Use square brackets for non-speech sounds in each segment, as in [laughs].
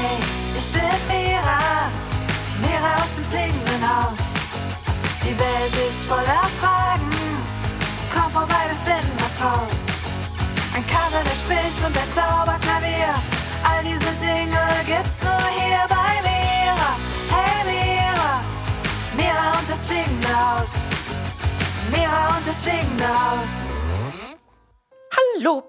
Hey, ich bin Mira, Mira aus dem fliegenden Haus. Die Welt ist voller Fragen, komm vorbei, wir finden was raus. Ein Kater, der spricht und der Zauberklavier, all diese Dinge gibt's nur hier bei Mira. Hey Mira, Mira und das fliegende Haus. Mira und das fliegende Haus.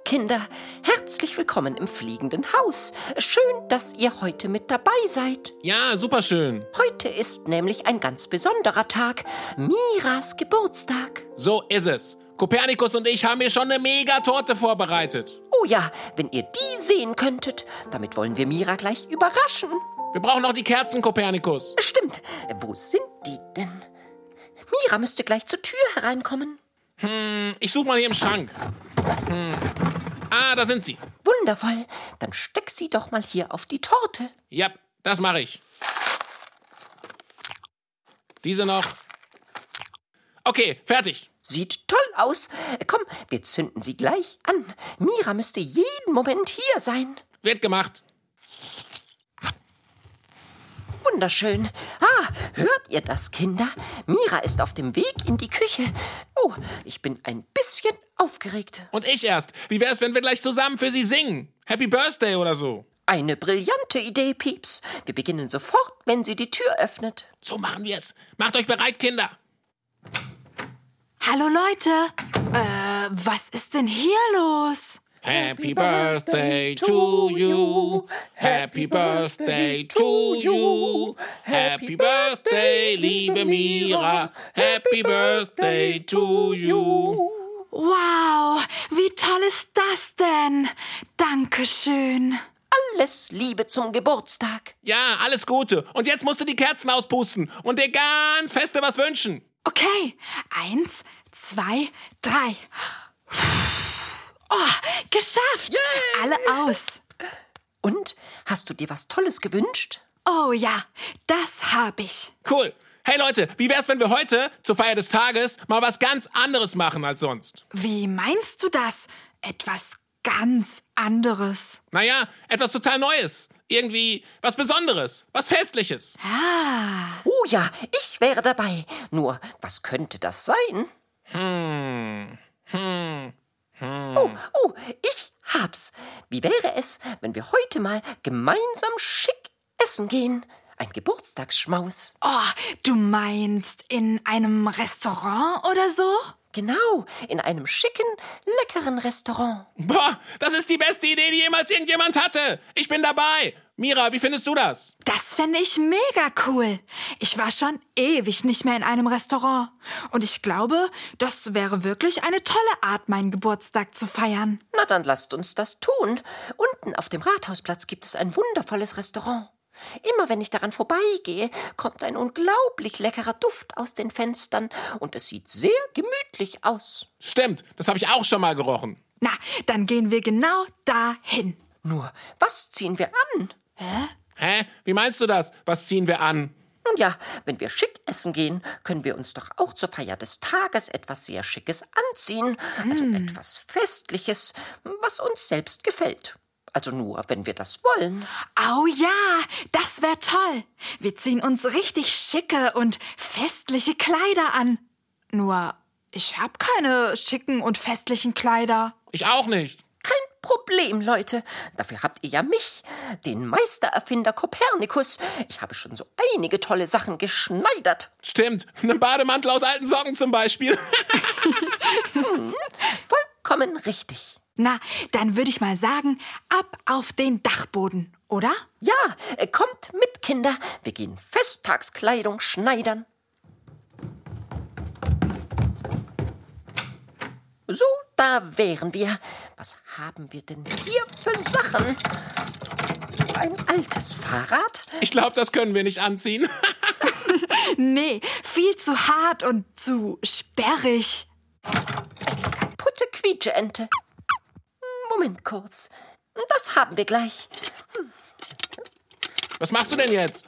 Kinder, herzlich willkommen im fliegenden Haus. Schön, dass ihr heute mit dabei seid. Ja, super schön. Heute ist nämlich ein ganz besonderer Tag, Miras Geburtstag. So ist es. Kopernikus und ich haben hier schon eine Mega-Torte vorbereitet. Oh ja, wenn ihr die sehen könntet, damit wollen wir Mira gleich überraschen. Wir brauchen noch die Kerzen, Kopernikus. Stimmt, wo sind die denn? Mira müsste gleich zur Tür hereinkommen. Hm, ich suche mal hier im Schrank. Hm. Ah, da sind sie. Wundervoll, dann steck sie doch mal hier auf die Torte. Ja, das mache ich. Diese noch. Okay, fertig. Sieht toll aus. Komm, wir zünden sie gleich an. Mira müsste jeden Moment hier sein. Wird gemacht. Wunderschön. Ah, hört ihr das, Kinder? Mira ist auf dem Weg in die Küche. Oh, ich bin ein bisschen aufgeregt. Und ich erst. Wie wär's, wenn wir gleich zusammen für sie singen? Happy Birthday oder so. Eine brillante Idee, Pieps. Wir beginnen sofort, wenn sie die Tür öffnet. So machen wir's. Macht euch bereit, Kinder. Hallo Leute. Äh, was ist denn hier los? Happy Birthday to you. Happy Birthday to you. Happy Birthday, liebe Mira. Happy Birthday to you. Wow, wie toll ist das denn? Dankeschön. Alles Liebe zum Geburtstag. Ja, alles Gute. Und jetzt musst du die Kerzen auspusten und dir ganz feste was wünschen. Okay, eins, zwei, drei. Oh, geschafft! Alle aus. Und hast du dir was Tolles gewünscht? Oh ja, das hab ich. Cool. Hey Leute, wie wär's, wenn wir heute zur Feier des Tages mal was ganz anderes machen als sonst? Wie meinst du das? Etwas ganz anderes. Naja, etwas total Neues. Irgendwie was Besonderes, was Festliches. Ah, Oh ja, ich wäre dabei. Nur, was könnte das sein? Hm. Hm. Oh, oh, ich hab's. Wie wäre es, wenn wir heute mal gemeinsam schick essen gehen? Ein Geburtstagsschmaus. oh, du meinst in einem Restaurant oder so? Genau, in einem schicken, leckeren Restaurant. Boah, das ist die beste Idee, die jemals irgendjemand hatte. Ich bin dabei. Mira, wie findest du das? Das fände ich mega cool. Ich war schon ewig nicht mehr in einem Restaurant. Und ich glaube, das wäre wirklich eine tolle Art, meinen Geburtstag zu feiern. Na dann lasst uns das tun. Unten auf dem Rathausplatz gibt es ein wundervolles Restaurant. Immer wenn ich daran vorbeigehe, kommt ein unglaublich leckerer Duft aus den Fenstern und es sieht sehr gemütlich aus. Stimmt, das habe ich auch schon mal gerochen. Na, dann gehen wir genau dahin. Nur, was ziehen wir an? Hä? Wie meinst du das? Was ziehen wir an? Nun ja, wenn wir schick essen gehen, können wir uns doch auch zur Feier des Tages etwas sehr Schickes anziehen. Also etwas Festliches, was uns selbst gefällt. Also nur, wenn wir das wollen. Oh ja, das wäre toll. Wir ziehen uns richtig schicke und festliche Kleider an. Nur, ich habe keine schicken und festlichen Kleider. Ich auch nicht. Kein Problem, Leute. Dafür habt ihr ja mich, den Meistererfinder Kopernikus. Ich habe schon so einige tolle Sachen geschneidert. Stimmt, einen Bademantel aus alten Socken zum Beispiel. [laughs] [laughs] Vollkommen richtig. Na, dann würde ich mal sagen, ab auf den Dachboden, oder? Ja, äh, kommt mit, Kinder. Wir gehen Festtagskleidung schneidern. So, da wären wir. Was haben wir denn hier für Sachen? Ein altes Fahrrad? Ich glaube, das können wir nicht anziehen. [laughs] Nee, viel zu hart und zu sperrig. Kaputte Quietscheente. Moment kurz. Das haben wir gleich. Was machst du denn jetzt?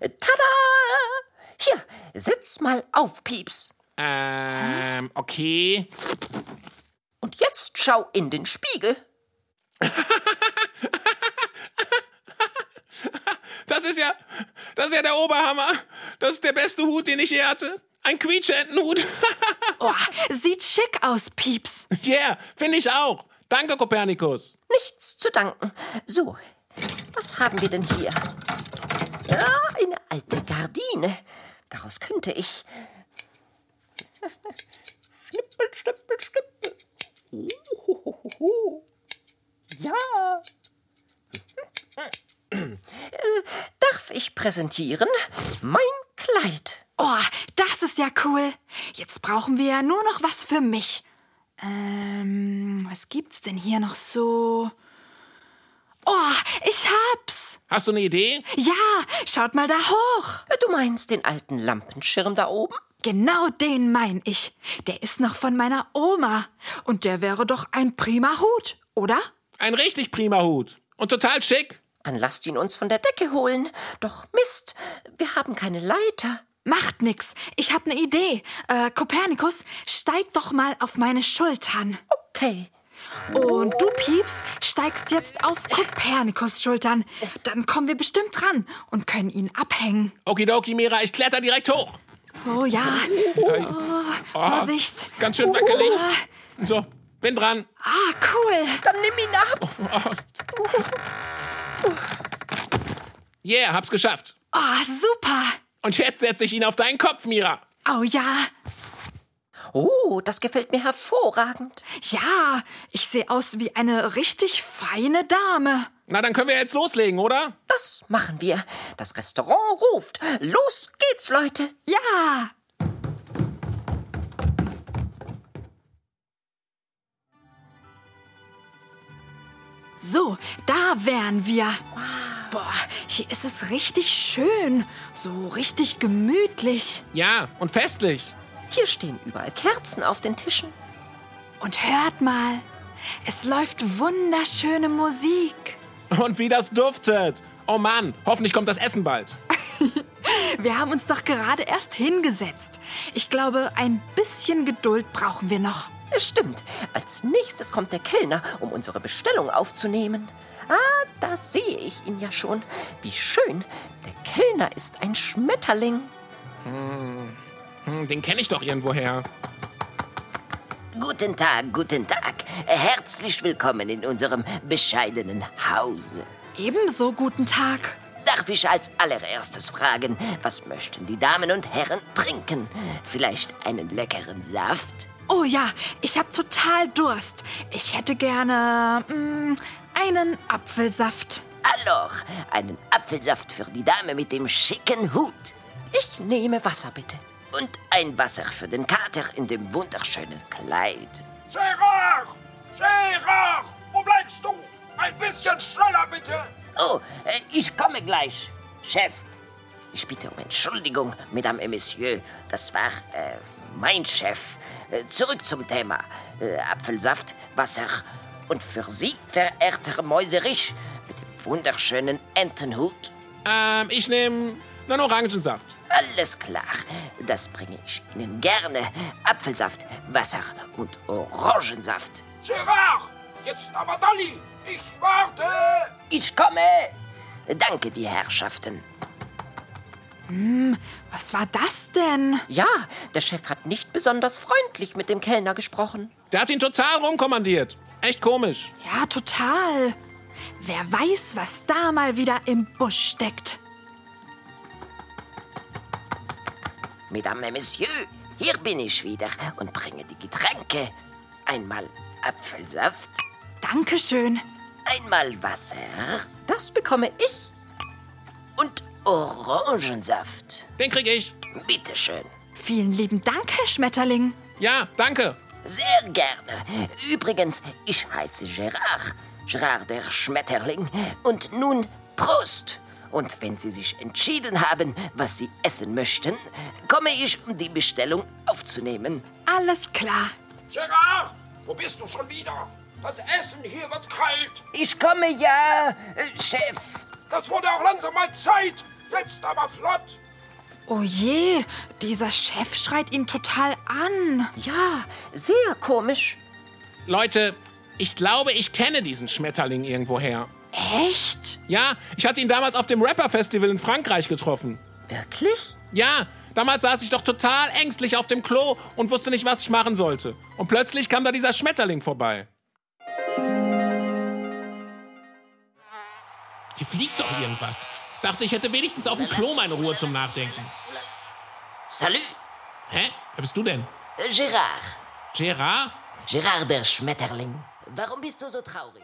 Tada! Hier, setz mal auf, Pieps. Ähm, okay. Und jetzt schau in den Spiegel. [laughs] Das ist ja, das ist ja der Oberhammer. Das ist der beste Hut, den ich je hatte. Ein Quietschentenhut. [laughs] Oh, sieht schick aus, Pieps. yeah, finde ich auch. Danke, Kopernikus. Nichts zu danken. So, was haben wir denn hier? Ja, eine alte Gardine. Daraus könnte ich. Schnippel, schnippel, schnippel. Uhuhuhu. Ja. Äh, Darf ich präsentieren? Mein Kleid. Oh, das ist ja cool. Jetzt brauchen wir ja nur noch was für mich. Ähm, was gibt's denn hier noch so? Oh, ich hab's. Hast du eine Idee? Ja, schaut mal da hoch. Du meinst den alten Lampenschirm da oben? Genau den mein ich. Der ist noch von meiner Oma. Und der wäre doch ein prima Hut, oder? Ein richtig prima Hut. Und total schick. Dann lasst ihn uns von der Decke holen. Doch Mist, wir haben keine Leiter. Macht nix. Ich hab ne Idee. Äh, Kopernikus, steig doch mal auf meine Schultern. Okay. Und du, Pieps, steigst jetzt auf Kopernikus Schultern. Dann kommen wir bestimmt dran und können ihn abhängen. Okidoki, Mira, ich kletter direkt hoch. Oh ja, Vorsicht. Ganz schön wackelig. Ah, So, bin dran. Ah, cool. Dann nimm ihn ab. Yeah, hab's geschafft. Oh, super. Und jetzt setze ich ihn auf deinen Kopf, Mira. Oh ja. Oh, das gefällt mir hervorragend. Ja, ich sehe aus wie eine richtig feine Dame. Na, dann können wir jetzt loslegen, oder? Das machen wir. Das Restaurant ruft. Los geht's, Leute. Ja. So, da wären wir. Boah, hier ist es richtig schön. So richtig gemütlich. Ja, und festlich. Hier stehen überall Kerzen auf den Tischen. Und hört mal, es läuft wunderschöne Musik. Und wie das duftet. Oh Mann, hoffentlich kommt das Essen bald. [laughs] Wir haben uns doch gerade erst hingesetzt. Ich glaube, ein bisschen Geduld brauchen wir noch. Es stimmt. Als nächstes kommt der Kellner, um unsere Bestellung aufzunehmen. Ah, da sehe ich ihn ja schon. Wie schön. Der Kellner ist ein Schmetterling. Hm, den kenne ich doch irgendwoher. Guten Tag, guten Tag. Herzlich willkommen in unserem bescheidenen Hause. Ebenso guten Tag. Darf ich als allererstes fragen, was möchten die Damen und Herren trinken? Vielleicht einen leckeren Saft? Oh ja, ich habe total Durst. Ich hätte gerne mm, einen Apfelsaft. Alors, einen Apfelsaft für die Dame mit dem schicken Hut. Ich nehme Wasser, bitte. Und ein Wasser für den Kater in dem wunderschönen Kleid. Gerard! Gerard! Wo bleibst du? Ein bisschen schneller, bitte! Oh, äh, ich komme gleich. Chef, ich bitte um Entschuldigung, Mesdames et Messieurs. Das war äh, mein Chef. Äh, zurück zum Thema. Äh, Apfelsaft, Wasser und für Sie, verehrter Mäuserich, mit dem wunderschönen Entenhut. Ähm, ich nehme einen Orangensaft. Alles klar, das bringe ich Ihnen gerne. Apfelsaft, Wasser und Orangensaft. Gerard! Jetzt aber Dolly! Ich warte! Ich komme. Danke, die Herrschaften. Was war das denn? Ja, der Chef hat nicht besonders freundlich mit dem Kellner gesprochen. Der hat ihn total rumkommandiert. Echt komisch. Ja, total. Wer weiß, was da mal wieder im Busch steckt. Mesdames et Messieurs, hier bin ich wieder und bringe die Getränke. Einmal Apfelsaft, Dankeschön. einmal Wasser Das bekomme ich. und Orangensaft. Den krieg ich. Bitteschön. Vielen lieben Dank, Herr Schmetterling. Ja, danke. Sehr gerne. Übrigens, ich heiße Gerard. Gerard der Schmetterling. Und nun Prost. Und wenn Sie sich entschieden haben, was Sie essen möchten, komme ich, um die Bestellung aufzunehmen. Alles klar. Gerard! Wo bist du schon wieder? Das Essen hier wird kalt! Ich komme ja, äh, Chef. Das wurde auch langsam mal Zeit! Jetzt aber flott! Oh je, dieser Chef schreit ihn total an. Ja, sehr komisch. Leute, ich glaube, ich kenne diesen Schmetterling irgendwoher. Echt? Ja, ich hatte ihn damals auf dem Rapper-Festival in Frankreich getroffen. Wirklich? Ja, damals saß ich doch total ängstlich auf dem Klo und wusste nicht, was ich machen sollte. Und plötzlich kam da dieser Schmetterling vorbei. Hier fliegt doch irgendwas. Dachte, ich hätte wenigstens auf dem Klo meine Ruhe zum Nachdenken. Salut, Hä? Wer bist du denn? äh, Gérard. Gerard? Gérard der Schmetterling. Warum bist du so traurig?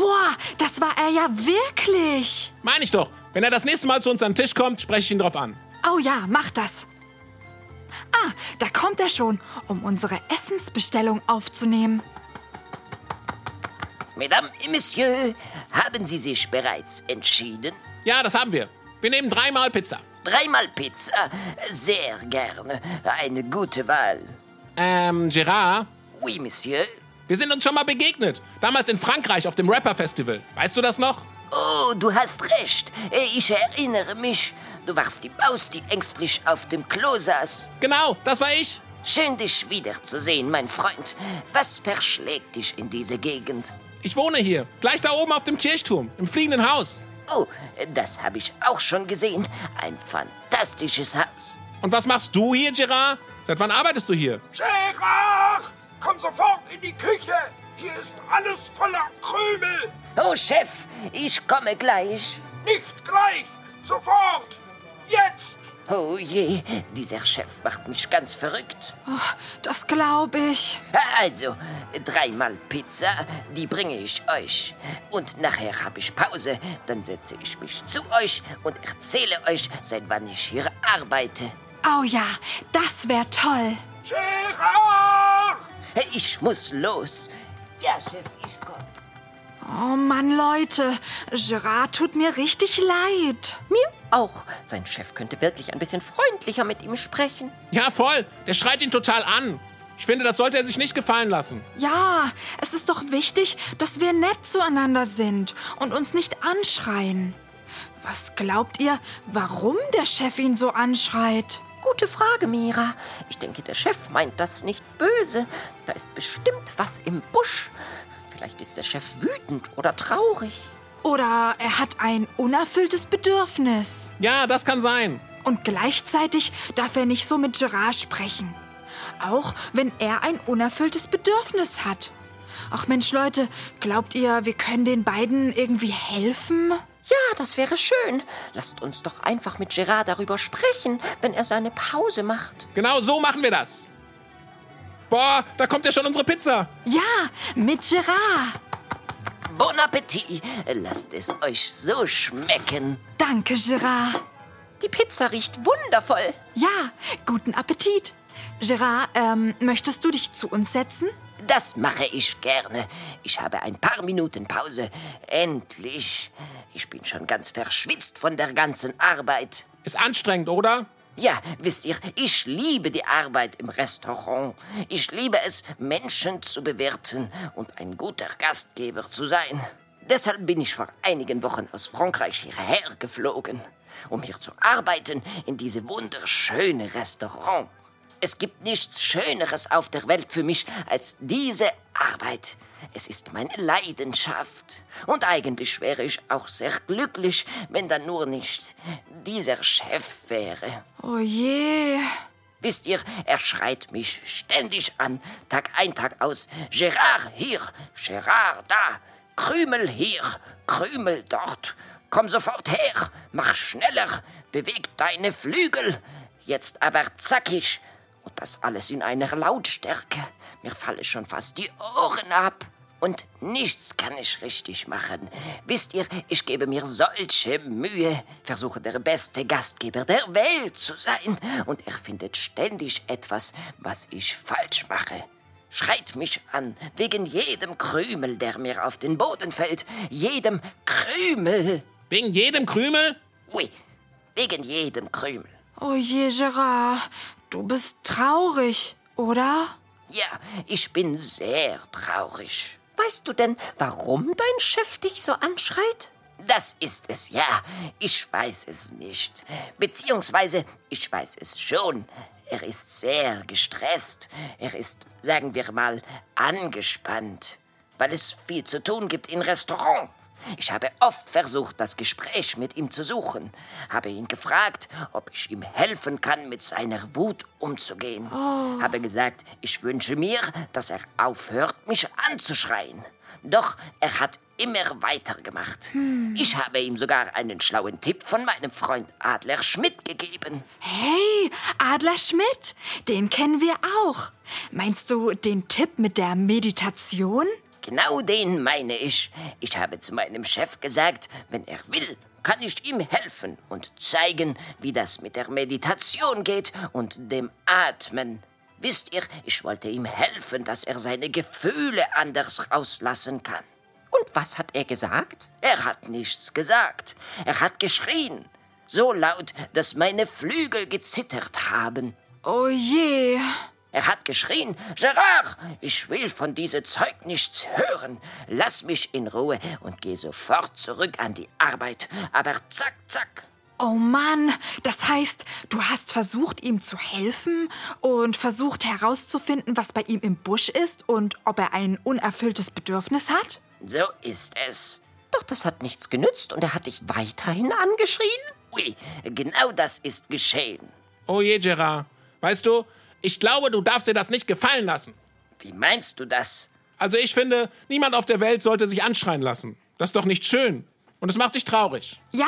Boah, das war er ja wirklich. Meine ich doch. Wenn er das nächste Mal zu uns an den Tisch kommt, spreche ich ihn drauf an. Oh ja, mach das. Ah, da kommt er schon, um unsere Essensbestellung aufzunehmen. Mesdames et Messieurs, haben Sie sich bereits entschieden? Ja, das haben wir. Wir nehmen dreimal Pizza. Dreimal Pizza? Sehr gerne. Eine gute Wahl. Ähm, Gerard, Oui, Monsieur. Wir sind uns schon mal begegnet. Damals in Frankreich auf dem Rapper-Festival. Weißt du das noch? Oh, du hast recht. Ich erinnere mich. Du warst die Maus, die ängstlich auf dem Klo saß. Genau, das war ich. Schön, dich wiederzusehen, mein Freund. Was verschlägt dich in diese Gegend? Ich wohne hier, gleich da oben auf dem Kirchturm, im fliegenden Haus. Oh, das habe ich auch schon gesehen. Ein fantastisches Haus. Und was machst du hier, Gerard? Seit wann arbeitest du hier? Gérard, komm sofort in die Küche. Hier ist alles voller Krümel. Oh, Chef, ich komme gleich. Nicht gleich, sofort. Jetzt. Oh je, dieser Chef macht mich ganz verrückt. Das glaube ich. Also, dreimal Pizza, die bringe ich euch. Und nachher habe ich Pause, dann setze ich mich zu euch und erzähle euch, seit wann ich hier arbeite. Oh ja, das wäre toll. Gérard. Ich muss los. Ja, Chef, ich komme. Oh Mann, Leute, Gerard tut mir richtig leid. Mir auch. Sein Chef könnte wirklich ein bisschen freundlicher mit ihm sprechen. Ja, voll. Der schreit ihn total an. Ich finde, das sollte er sich nicht gefallen lassen. Ja, es ist doch wichtig, dass wir nett zueinander sind und uns nicht anschreien. Was glaubt ihr, warum der Chef ihn so anschreit? Gute Frage, Mira. Ich denke, der Chef meint das nicht böse. Da ist bestimmt was im Busch. Vielleicht ist der Chef wütend oder traurig. Oder er hat ein unerfülltes Bedürfnis. Ja, das kann sein. Und gleichzeitig darf er nicht so mit Gerard sprechen. Auch wenn er ein unerfülltes Bedürfnis hat. Ach Mensch, Leute, glaubt ihr, wir können den beiden irgendwie helfen? Ja, das wäre schön. Lasst uns doch einfach mit Gerard darüber sprechen, wenn er seine Pause macht. Genau so machen wir das. Boah, da kommt ja schon unsere Pizza. Ja, mit Gerard. Bon Appetit. Lasst es euch so schmecken. Danke, Gerard. Die Pizza riecht wundervoll. Ja, guten Appetit. Gerard, ähm, möchtest du dich zu uns setzen? Das mache ich gerne. Ich habe ein paar Minuten Pause. Endlich. Ich bin schon ganz verschwitzt von der ganzen Arbeit. Ist anstrengend, oder? Ja, wisst ihr, ich liebe die Arbeit im Restaurant. Ich liebe es, Menschen zu bewirten und ein guter Gastgeber zu sein. Deshalb bin ich vor einigen Wochen aus Frankreich hierher geflogen, um hier zu arbeiten in diese wunderschöne Restaurant. Es gibt nichts Schöneres auf der Welt für mich als diese Arbeit. Es ist meine Leidenschaft. Und eigentlich wäre ich auch sehr glücklich, wenn da nur nicht dieser Chef wäre. Oh je. Wisst ihr, er schreit mich ständig an, Tag ein, Tag aus. Gerard hier, Gerard da, Krümel hier, Krümel dort. Komm sofort her, mach schneller, beweg deine Flügel. Jetzt aber zackig. Und das alles in einer Lautstärke. Mir fallen schon fast die Ohren ab. Und nichts kann ich richtig machen. Wisst ihr, ich gebe mir solche Mühe, versuche der beste Gastgeber der Welt zu sein. Und er findet ständig etwas, was ich falsch mache. Schreit mich an, wegen jedem Krümel, der mir auf den Boden fällt. Jedem Krümel. Wegen jedem Krümel? Ui, wegen jedem Krümel. Oh je, Gerard. Du bist traurig, oder? Ja, ich bin sehr traurig. Weißt du denn, warum dein Chef dich so anschreit? Das ist es ja. Ich weiß es nicht. Beziehungsweise, ich weiß es schon. Er ist sehr gestresst. Er ist, sagen wir mal, angespannt, weil es viel zu tun gibt im Restaurant. Ich habe oft versucht, das Gespräch mit ihm zu suchen, habe ihn gefragt, ob ich ihm helfen kann, mit seiner Wut umzugehen. Habe gesagt, ich wünsche mir, dass er aufhört, mich anzuschreien. Doch er hat immer weitergemacht. Ich habe ihm sogar einen schlauen Tipp von meinem Freund Adler Schmidt gegeben. Hey, Adler Schmidt, den kennen wir auch. Meinst du den Tipp mit der Meditation? Genau den meine ich. Ich habe zu meinem Chef gesagt, wenn er will, kann ich ihm helfen und zeigen, wie das mit der Meditation geht und dem Atmen. Wisst ihr, ich wollte ihm helfen, dass er seine Gefühle anders rauslassen kann. Und was hat er gesagt? Er hat nichts gesagt. Er hat geschrien. So laut, dass meine Flügel gezittert haben. Oh je. Er hat geschrien, Gerard, ich will von diesem Zeug nichts hören. Lass mich in Ruhe und geh sofort zurück an die Arbeit. Aber zack, zack. Oh Mann, das heißt, du hast versucht, ihm zu helfen und versucht herauszufinden, was bei ihm im Busch ist und ob er ein unerfülltes Bedürfnis hat? So ist es. Doch das hat nichts genützt und er hat dich weiterhin angeschrien? Ui, genau das ist geschehen. Oh je, Gerard. Weißt du, ich glaube, du darfst dir das nicht gefallen lassen. Wie meinst du das? Also ich finde, niemand auf der Welt sollte sich anschreien lassen. Das ist doch nicht schön. Und es macht dich traurig. Ja,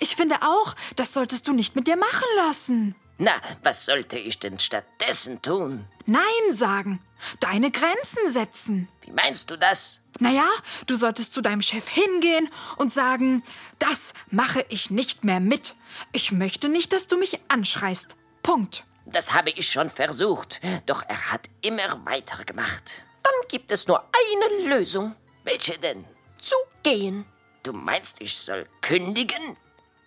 ich finde auch, das solltest du nicht mit dir machen lassen. Na, was sollte ich denn stattdessen tun? Nein sagen. Deine Grenzen setzen. Wie meinst du das? Naja, du solltest zu deinem Chef hingehen und sagen, das mache ich nicht mehr mit. Ich möchte nicht, dass du mich anschreist. Punkt. Das habe ich schon versucht, doch er hat immer weitergemacht. Dann gibt es nur eine Lösung. Welche denn? Zu gehen. Du meinst, ich soll kündigen?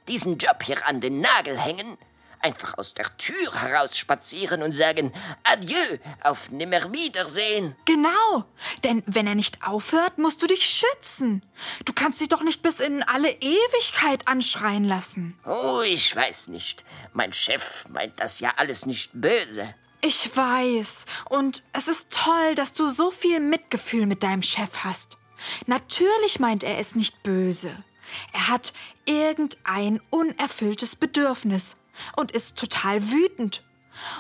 Diesen Job hier an den Nagel hängen? Einfach aus der Tür heraus spazieren und sagen Adieu, auf Nimmerwiedersehen? Genau. Denn wenn er nicht aufhört, musst du dich schützen. Du kannst dich doch nicht bis in alle Ewigkeit anschreien lassen. Oh, ich weiß nicht. Mein Chef meint das ja alles nicht böse. Ich weiß. Und es ist toll, dass du so viel Mitgefühl mit deinem Chef hast. Natürlich meint er es nicht böse. Er hat irgendein unerfülltes Bedürfnis und ist total wütend.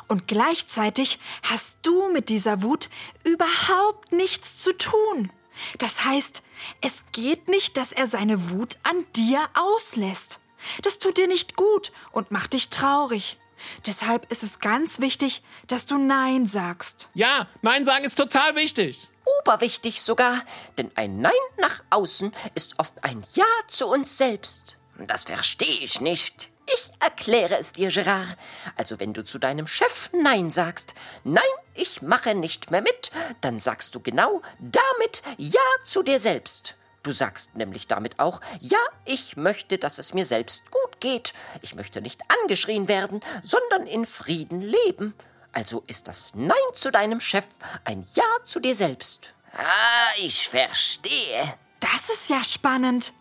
Und gleichzeitig hast du mit dieser Wut überhaupt nichts zu tun. Das heißt, es geht nicht, dass er seine Wut an dir auslässt. Das tut dir nicht gut und macht dich traurig. Deshalb ist es ganz wichtig, dass du Nein sagst. Ja, Nein sagen ist total wichtig. Oberwichtig sogar, denn ein Nein nach außen ist oft ein Ja zu uns selbst. Das verstehe ich nicht. Ich erkläre es dir, Gerard. Also wenn du zu deinem Chef Nein sagst, nein, ich mache nicht mehr mit, dann sagst du genau damit Ja zu dir selbst. Du sagst nämlich damit auch, ja, ich möchte, dass es mir selbst gut geht. Ich möchte nicht angeschrien werden, sondern in Frieden leben. Also ist das Nein zu deinem Chef ein Ja zu dir selbst. Ah, ich verstehe. Das ist ja spannend.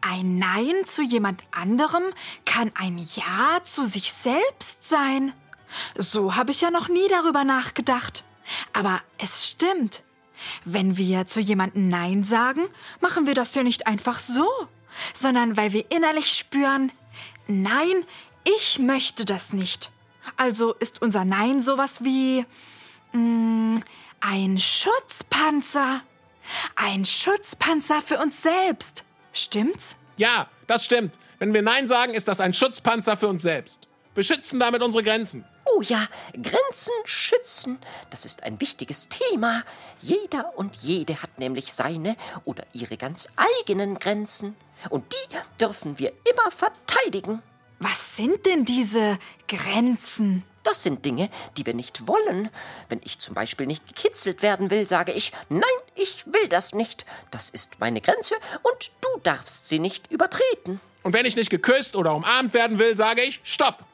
Ein Nein zu jemand anderem kann ein Ja zu sich selbst sein. So habe ich ja noch nie darüber nachgedacht. Aber es stimmt. Wenn wir zu jemandem Nein sagen, machen wir das ja nicht einfach so, sondern weil wir innerlich spüren, nein, ich möchte das nicht. Also ist unser Nein sowas wie mh, ein Schutzpanzer. Ein Schutzpanzer für uns selbst. Stimmt's? Ja, das stimmt. Wenn wir Nein sagen, ist das ein Schutzpanzer für uns selbst. Wir schützen damit unsere Grenzen. Oh ja, Grenzen schützen, das ist ein wichtiges Thema. Jeder und jede hat nämlich seine oder ihre ganz eigenen Grenzen. Und die dürfen wir immer verteidigen. Was sind denn diese Grenzen? Das sind Dinge, die wir nicht wollen. Wenn ich zum Beispiel nicht gekitzelt werden will, sage ich, nein, ich will das nicht. Das ist meine Grenze und du darfst sie nicht übertreten. Und wenn ich nicht geküsst oder umarmt werden will, sage ich, stopp.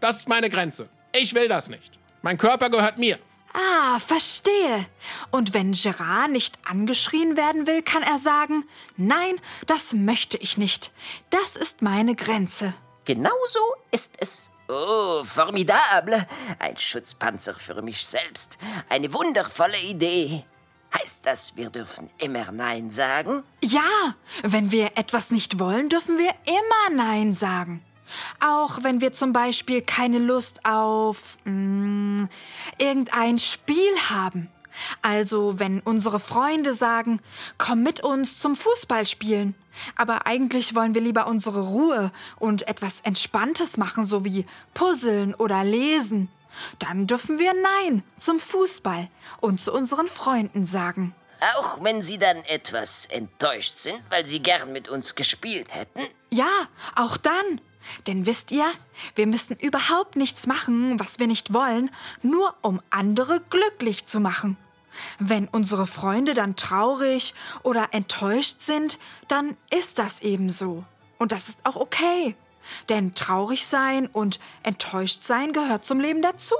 Das ist meine Grenze. Ich will das nicht. Mein Körper gehört mir. Ah, verstehe. Und wenn Gerard nicht angeschrien werden will, kann er sagen, nein, das möchte ich nicht. Das ist meine Grenze. Genauso ist es. Oh, formidable. Ein Schutzpanzer für mich selbst. Eine wundervolle Idee. Heißt das, wir dürfen immer Nein sagen? Ja, wenn wir etwas nicht wollen, dürfen wir immer Nein sagen. Auch wenn wir zum Beispiel keine Lust auf mm, irgendein Spiel haben. Also wenn unsere Freunde sagen, komm mit uns zum Fußballspielen. Aber eigentlich wollen wir lieber unsere Ruhe und etwas Entspanntes machen, so wie Puzzeln oder Lesen. Dann dürfen wir Nein zum Fußball und zu unseren Freunden sagen. Auch wenn Sie dann etwas enttäuscht sind, weil Sie gern mit uns gespielt hätten? Ja, auch dann. Denn wisst ihr, wir müssten überhaupt nichts machen, was wir nicht wollen, nur um andere glücklich zu machen. Wenn unsere Freunde dann traurig oder enttäuscht sind, dann ist das eben so. Und das ist auch okay. Denn traurig sein und enttäuscht sein gehört zum Leben dazu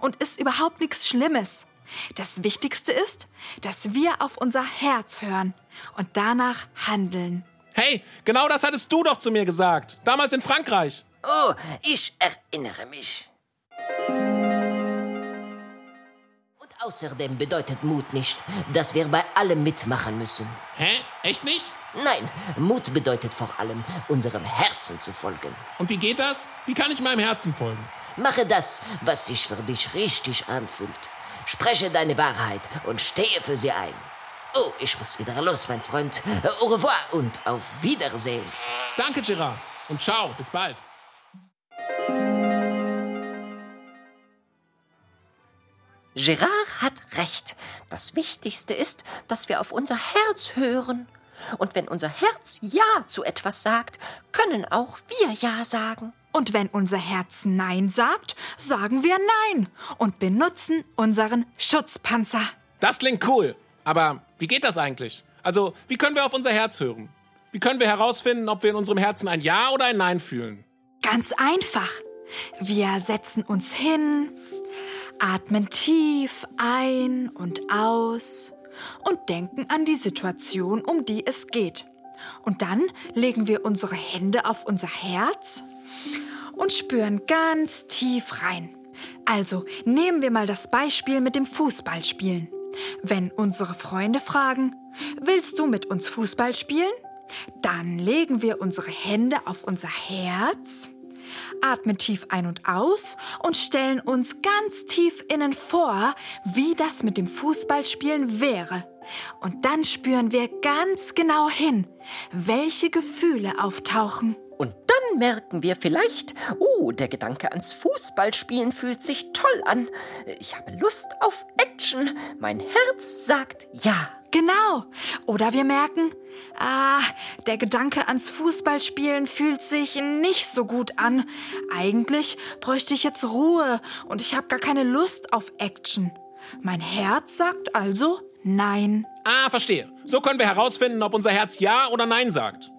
und ist überhaupt nichts Schlimmes. Das Wichtigste ist, dass wir auf unser Herz hören und danach handeln. Hey, genau das hattest du doch zu mir gesagt. Damals in Frankreich. Oh, ich erinnere mich. Außerdem bedeutet Mut nicht, dass wir bei allem mitmachen müssen. Hä? Echt nicht? Nein, Mut bedeutet vor allem, unserem Herzen zu folgen. Und wie geht das? Wie kann ich meinem Herzen folgen? Mache das, was sich für dich richtig anfühlt. Spreche deine Wahrheit und stehe für sie ein. Oh, ich muss wieder los, mein Freund. Au revoir und auf Wiedersehen. Danke, Gerard. Und ciao, bis bald. Gerard hat recht. Das Wichtigste ist, dass wir auf unser Herz hören. Und wenn unser Herz Ja zu etwas sagt, können auch wir Ja sagen. Und wenn unser Herz Nein sagt, sagen wir Nein und benutzen unseren Schutzpanzer. Das klingt cool. Aber wie geht das eigentlich? Also, wie können wir auf unser Herz hören? Wie können wir herausfinden, ob wir in unserem Herzen ein Ja oder ein Nein fühlen? Ganz einfach. Wir setzen uns hin, atmen tief ein und aus und denken an die Situation, um die es geht. Und dann legen wir unsere Hände auf unser Herz und spüren ganz tief rein. Also nehmen wir mal das Beispiel mit dem Fußballspielen. Wenn unsere Freunde fragen, willst du mit uns Fußball spielen? Dann legen wir unsere Hände auf unser Herz, atmen tief ein und aus und stellen uns ganz tief innen vor, wie das mit dem Fußballspielen wäre. Und dann spüren wir ganz genau hin, welche Gefühle auftauchen. Und dann merken wir vielleicht, oh, der Gedanke ans Fußballspielen fühlt sich toll an. Ich habe Lust auf Action. Mein Herz sagt ja. Genau. Oder wir merken, ah, der Gedanke ans Fußballspielen fühlt sich nicht so gut an. Eigentlich bräuchte ich jetzt Ruhe und ich habe gar keine Lust auf Action. Mein Herz sagt also Nein. Ah, verstehe. So können wir herausfinden, ob unser Herz Ja oder Nein sagt.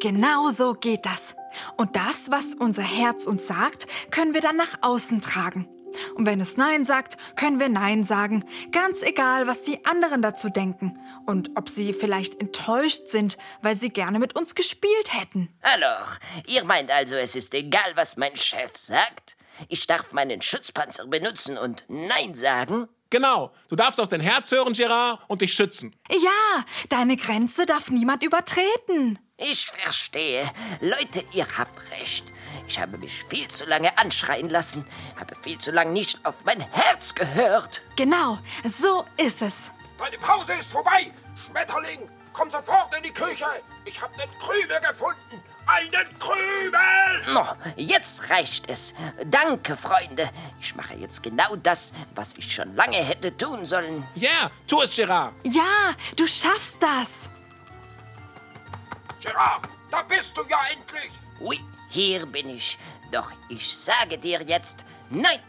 Genau so geht das. Und das, was unser Herz uns sagt, können wir dann nach außen tragen. Und wenn es Nein sagt, können wir Nein sagen. Ganz egal, was die anderen dazu denken. Und ob sie vielleicht enttäuscht sind, weil sie gerne mit uns gespielt hätten. Alors, ihr meint also, es ist egal, was mein Chef sagt? Ich darf meinen Schutzpanzer benutzen und Nein sagen? Genau. Du darfst auf dein Herz hören, Gerard, und dich schützen. Ja, deine Grenze darf niemand übertreten. Ich verstehe. Leute, ihr habt recht. Ich habe mich viel zu lange anschreien lassen, habe viel zu lange nicht auf mein Herz gehört. Genau, so ist es. Deine Pause ist vorbei. Schmetterling, komm sofort in die Küche. Ich habe einen Krümel gefunden. Einen Krümel! No, jetzt reicht es. Danke, Freunde. Ich mache jetzt genau das, was ich schon lange hätte tun sollen. Ja, yeah, tu es, Gerard. Ja, du schaffst das. Gerard, da bist du ja endlich. Oui, hier bin ich. Doch ich sage dir jetzt Nein.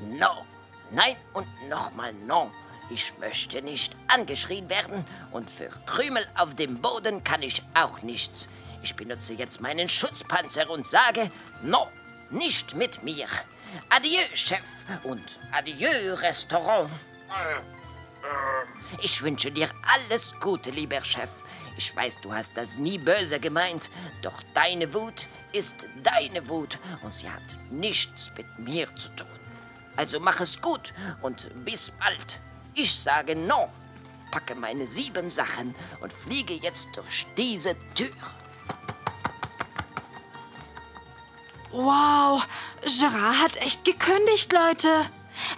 No. Nein und nochmal No. Ich möchte nicht angeschrien werden und für Krümel auf dem Boden kann ich auch nichts. Ich benutze jetzt meinen Schutzpanzer und sage No, nicht mit mir. Adieu, Chef und adieu, Restaurant. Äh, ähm, Ich wünsche dir alles Gute, lieber Chef. Ich weiß, du hast das nie böse gemeint, doch deine Wut ist deine Wut und sie hat nichts mit mir zu tun. Also mach es gut und bis bald. Ich sage no. Packe meine sieben Sachen und fliege jetzt durch diese Tür. Wow, Gerard hat echt gekündigt, Leute.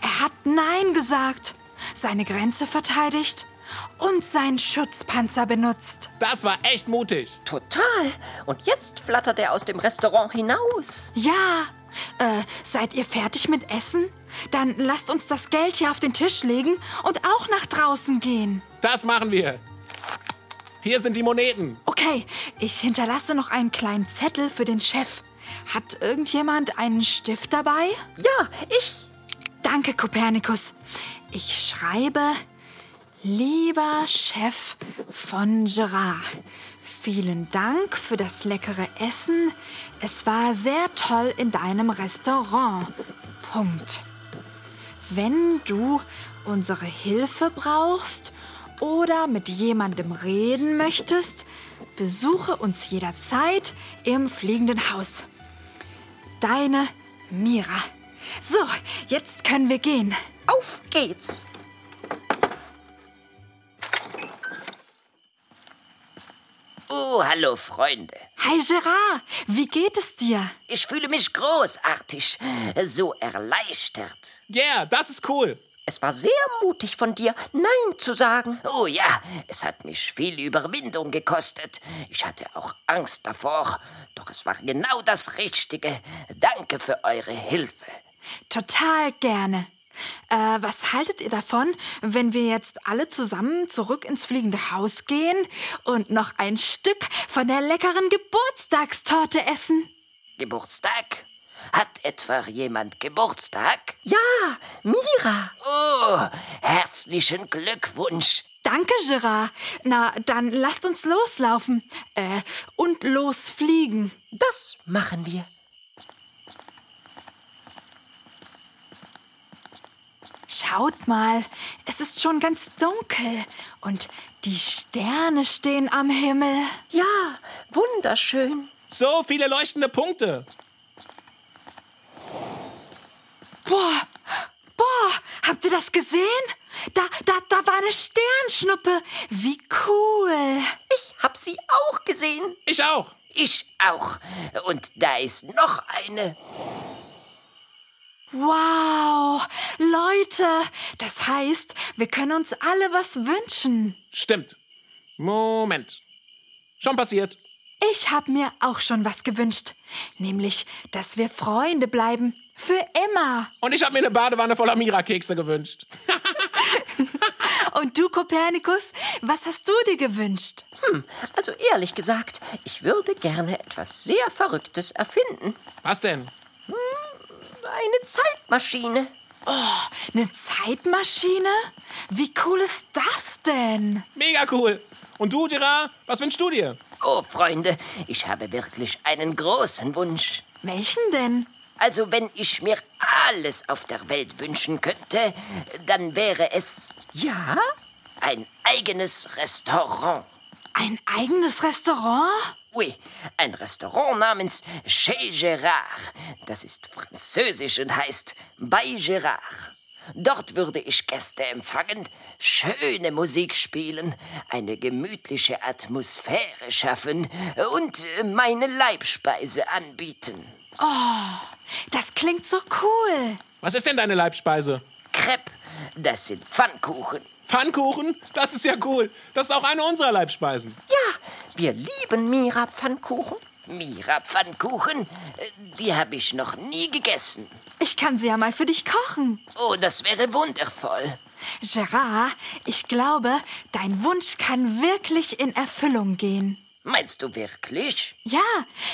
Er hat Nein gesagt, seine Grenze verteidigt und seinen Schutzpanzer benutzt. Das war echt mutig. Total. Und jetzt flattert er aus dem Restaurant hinaus. Ja, äh, seid ihr fertig mit Essen? Dann lasst uns das Geld hier auf den Tisch legen und auch nach draußen gehen. Das machen wir. Hier sind die Moneten. Okay, ich hinterlasse noch einen kleinen Zettel für den Chef. Hat irgendjemand einen Stift dabei? Ja, ich. Danke, Kopernikus. Ich schreibe, lieber Chef von Gerard, vielen Dank für das leckere Essen. Es war sehr toll in deinem Restaurant. Punkt. Wenn du unsere Hilfe brauchst oder mit jemandem reden möchtest, besuche uns jederzeit im fliegenden Haus. Deine Mira. So, jetzt können wir gehen. Auf geht's. Oh, hallo Freunde. Hi Gerard, wie geht es dir? Ich fühle mich großartig, so erleichtert. Yeah, das ist cool. Es war sehr mutig von dir, Nein zu sagen. Oh ja, es hat mich viel Überwindung gekostet. Ich hatte auch Angst davor, doch es war genau das Richtige. Danke für eure Hilfe. Total gerne. Äh, was haltet ihr davon, wenn wir jetzt alle zusammen zurück ins fliegende Haus gehen und noch ein Stück von der leckeren Geburtstagstorte essen? Geburtstag? Hat etwa jemand Geburtstag? Ja, Mira. Oh, herzlichen Glückwunsch. Danke, Gerard. Na, dann lasst uns loslaufen. Äh, und losfliegen. Das machen wir. Schaut mal, es ist schon ganz dunkel und die Sterne stehen am Himmel. Ja, wunderschön. So viele leuchtende Punkte. Boah, boah, habt ihr das gesehen? Da, da, da war eine Sternschnuppe. Wie cool. Ich hab sie auch gesehen. Ich auch. Ich auch. Und da ist noch eine. Wow, Leute, das heißt, wir können uns alle was wünschen. Stimmt. Moment. Schon passiert. Ich habe mir auch schon was gewünscht, nämlich, dass wir Freunde bleiben. Für immer. Und ich habe mir eine Badewanne voller Mira-Kekse gewünscht. [laughs] Und du, Kopernikus, was hast du dir gewünscht? Hm, also ehrlich gesagt, ich würde gerne etwas sehr Verrücktes erfinden. Was denn? Eine Zeitmaschine. Oh, eine Zeitmaschine? Wie cool ist das denn? Mega cool. Und du, Gerard, was wünschst du dir? Oh, Freunde, ich habe wirklich einen großen Wunsch. Welchen denn? Also, wenn ich mir alles auf der Welt wünschen könnte, dann wäre es Ja? ein eigenes Restaurant. Ein eigenes Restaurant? Oui, ein Restaurant namens Chez Gérard. Das ist französisch und heißt bei Gérard. Dort würde ich Gäste empfangen, schöne Musik spielen, eine gemütliche Atmosphäre schaffen und meine Leibspeise anbieten. Das klingt so cool. Was ist denn deine Leibspeise? Crepe, das sind Pfannkuchen. Pfannkuchen? Das ist ja cool. Das ist auch eine unserer Leibspeisen. Ja, wir lieben Mira Pfannkuchen. Mira Pfannkuchen, äh, die habe ich noch nie gegessen. Ich kann sie ja mal für dich kochen. Oh, das wäre wundervoll. Gerard, ich glaube, dein Wunsch kann wirklich in Erfüllung gehen. Meinst du wirklich? Ja,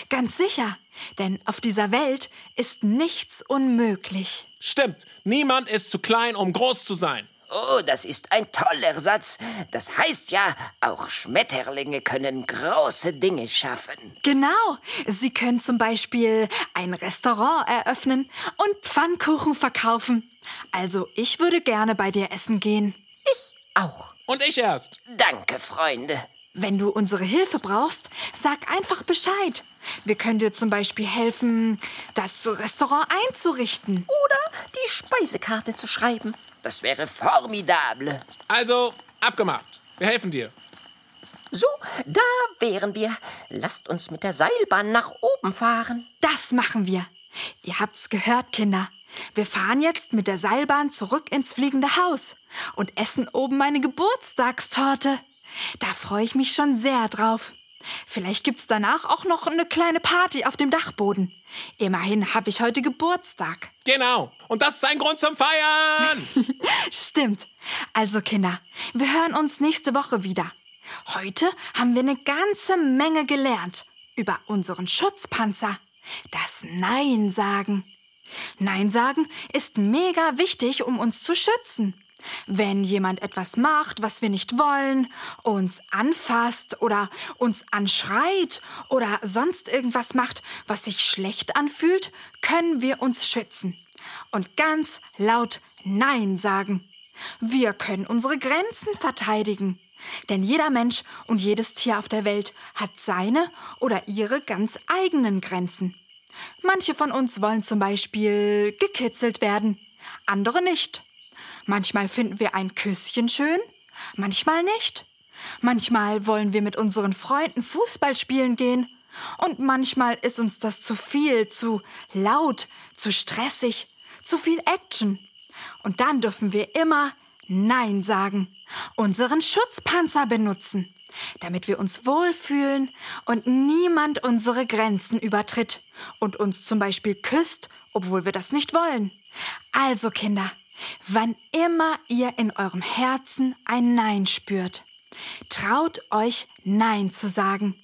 ganz sicher. Denn auf dieser Welt ist nichts unmöglich. Stimmt. Niemand ist zu klein, um groß zu sein. Oh, das ist ein toller Satz. Das heißt ja, auch Schmetterlinge können große Dinge schaffen. Genau. Sie können zum Beispiel ein Restaurant eröffnen und Pfannkuchen verkaufen. Also, ich würde gerne bei dir essen gehen. Ich auch. Und ich erst. Danke, Freunde. Wenn du unsere Hilfe brauchst, sag einfach Bescheid. Wir können dir zum Beispiel helfen, das Restaurant einzurichten. Oder die Speisekarte zu schreiben. Das wäre formidable. Also, abgemacht. Wir helfen dir. So, da wären wir. Lasst uns mit der Seilbahn nach oben fahren. Das machen wir. Ihr habt's gehört, Kinder. Wir fahren jetzt mit der Seilbahn zurück ins fliegende Haus und essen oben meine Geburtstagstorte. Da freue ich mich schon sehr drauf. Vielleicht gibt's danach auch noch eine kleine Party auf dem Dachboden. Immerhin habe ich heute Geburtstag. Genau. Und das ist ein Grund zum Feiern. [laughs] Stimmt. Also Kinder, wir hören uns nächste Woche wieder. Heute haben wir eine ganze Menge gelernt über unseren Schutzpanzer. Das Nein sagen. Nein sagen ist mega wichtig, um uns zu schützen. Wenn jemand etwas macht, was wir nicht wollen, uns anfasst oder uns anschreit oder sonst irgendwas macht, was sich schlecht anfühlt, können wir uns schützen und ganz laut Nein sagen. Wir können unsere Grenzen verteidigen. Denn jeder Mensch und jedes Tier auf der Welt hat seine oder ihre ganz eigenen Grenzen. Manche von uns wollen zum Beispiel gekitzelt werden, andere nicht. Manchmal finden wir ein Küsschen schön, manchmal nicht. Manchmal wollen wir mit unseren Freunden Fußball spielen gehen. Und manchmal ist uns das zu viel, zu laut, zu stressig, zu viel Action. Und dann dürfen wir immer Nein sagen, unseren Schutzpanzer benutzen damit wir uns wohlfühlen und niemand unsere Grenzen übertritt und uns zum Beispiel küsst, obwohl wir das nicht wollen. Also Kinder, wann immer ihr in eurem Herzen ein Nein spürt, traut euch Nein zu sagen.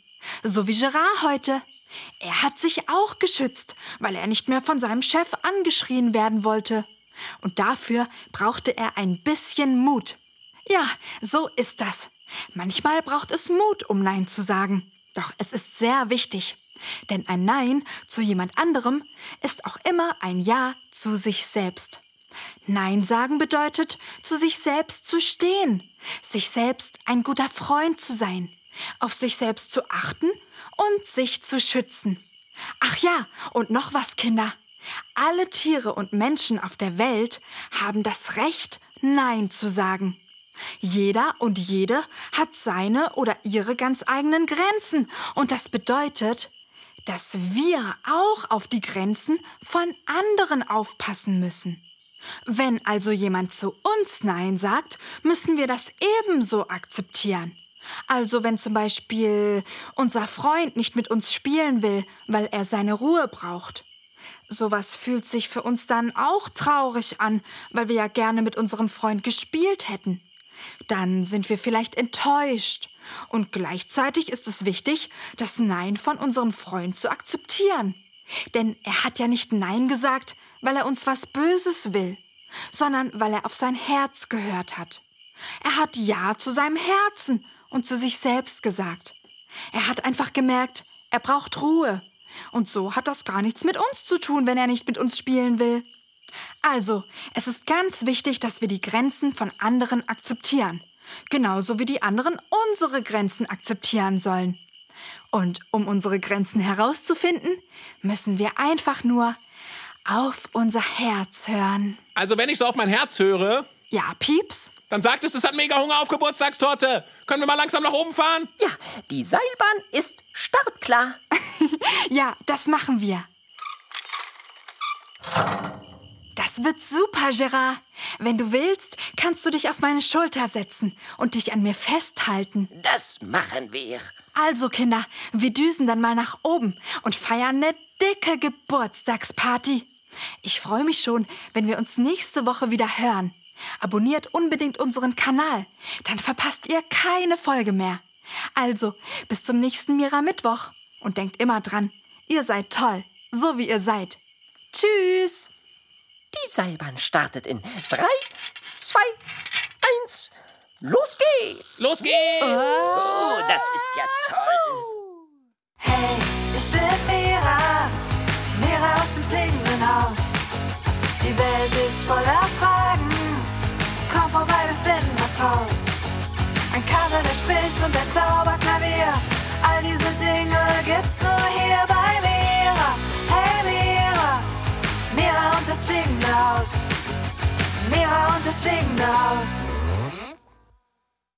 So wie Gerard heute. Er hat sich auch geschützt, weil er nicht mehr von seinem Chef angeschrien werden wollte. Und dafür brauchte er ein bisschen Mut. Ja, so ist das. Manchmal braucht es Mut, um Nein zu sagen. Doch es ist sehr wichtig. Denn ein Nein zu jemand anderem ist auch immer ein Ja zu sich selbst. Nein sagen bedeutet, zu sich selbst zu stehen, sich selbst ein guter Freund zu sein, auf sich selbst zu achten und sich zu schützen. Ach ja, und noch was, Kinder. Alle Tiere und Menschen auf der Welt haben das Recht, Nein zu sagen. Jeder und jede hat seine oder ihre ganz eigenen Grenzen. Und das bedeutet, dass wir auch auf die Grenzen von anderen aufpassen müssen. Wenn also jemand zu uns Nein sagt, müssen wir das ebenso akzeptieren. Also wenn zum Beispiel unser Freund nicht mit uns spielen will, weil er seine Ruhe braucht. Sowas fühlt sich für uns dann auch traurig an, weil wir ja gerne mit unserem Freund gespielt hätten dann sind wir vielleicht enttäuscht. Und gleichzeitig ist es wichtig, das Nein von unserem Freund zu akzeptieren. Denn er hat ja nicht Nein gesagt, weil er uns was Böses will, sondern weil er auf sein Herz gehört hat. Er hat Ja zu seinem Herzen und zu sich selbst gesagt. Er hat einfach gemerkt, er braucht Ruhe. Und so hat das gar nichts mit uns zu tun, wenn er nicht mit uns spielen will. Also, es ist ganz wichtig, dass wir die Grenzen von anderen akzeptieren. Genauso wie die anderen unsere Grenzen akzeptieren sollen. Und um unsere Grenzen herauszufinden, müssen wir einfach nur auf unser Herz hören. Also, wenn ich so auf mein Herz höre, Ja, Pieps? dann sagt es, es hat mega Hunger auf Geburtstagstorte. Können wir mal langsam nach oben fahren? Ja, die Seilbahn ist startklar. [laughs] Ja, das machen wir. Das wird super, Gerard. Wenn du willst, kannst du dich auf meine Schulter setzen und dich an mir festhalten. Das machen wir. Also, Kinder, wir düsen dann mal nach oben und feiern eine dicke Geburtstagsparty. Ich freue mich schon, wenn wir uns nächste Woche wieder hören. Abonniert unbedingt unseren Kanal, dann verpasst ihr keine Folge mehr. Also, bis zum nächsten Mira Mittwoch und denkt immer dran, ihr seid toll, so wie ihr seid. Tschüss! Die Seilbahn startet in 3, 2, 1. Los geht's! Los geht's! Oh, das ist ja toll. Aus dem fliegenden Haus. Die Welt ist voller Fragen, komm vorbei, wir finden was raus. Ein Kater, der spricht und ein Zauberklavier. All diese Dinge gibt's nur hier bei Mira. Hey Mira, Mira und das fliegende Haus. Mira und das fliegende Haus.